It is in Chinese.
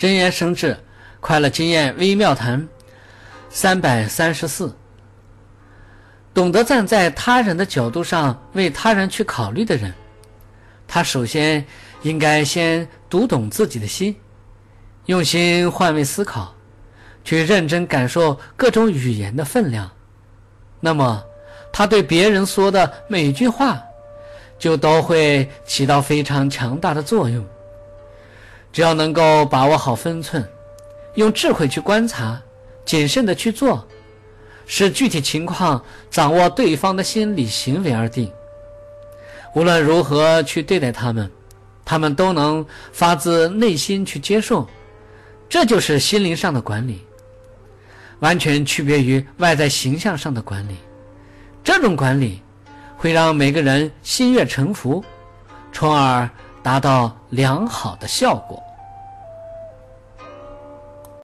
真言生智，快乐经验微妙谈三百三十四。懂得站在他人的角度上为他人去考虑的人，他首先应该先读懂自己的心，用心换位思考，去认真感受各种语言的分量。那么，他对别人说的每句话，就都会起到非常强大的作用。只要能够把握好分寸，用智慧去观察，谨慎的去做，视具体情况掌握对方的心理行为而定。无论如何去对待他们，他们都能发自内心去接受。这就是心灵上的管理，完全区别于外在形象上的管理。这种管理会让每个人心悦诚服，从而。达到良好的效果。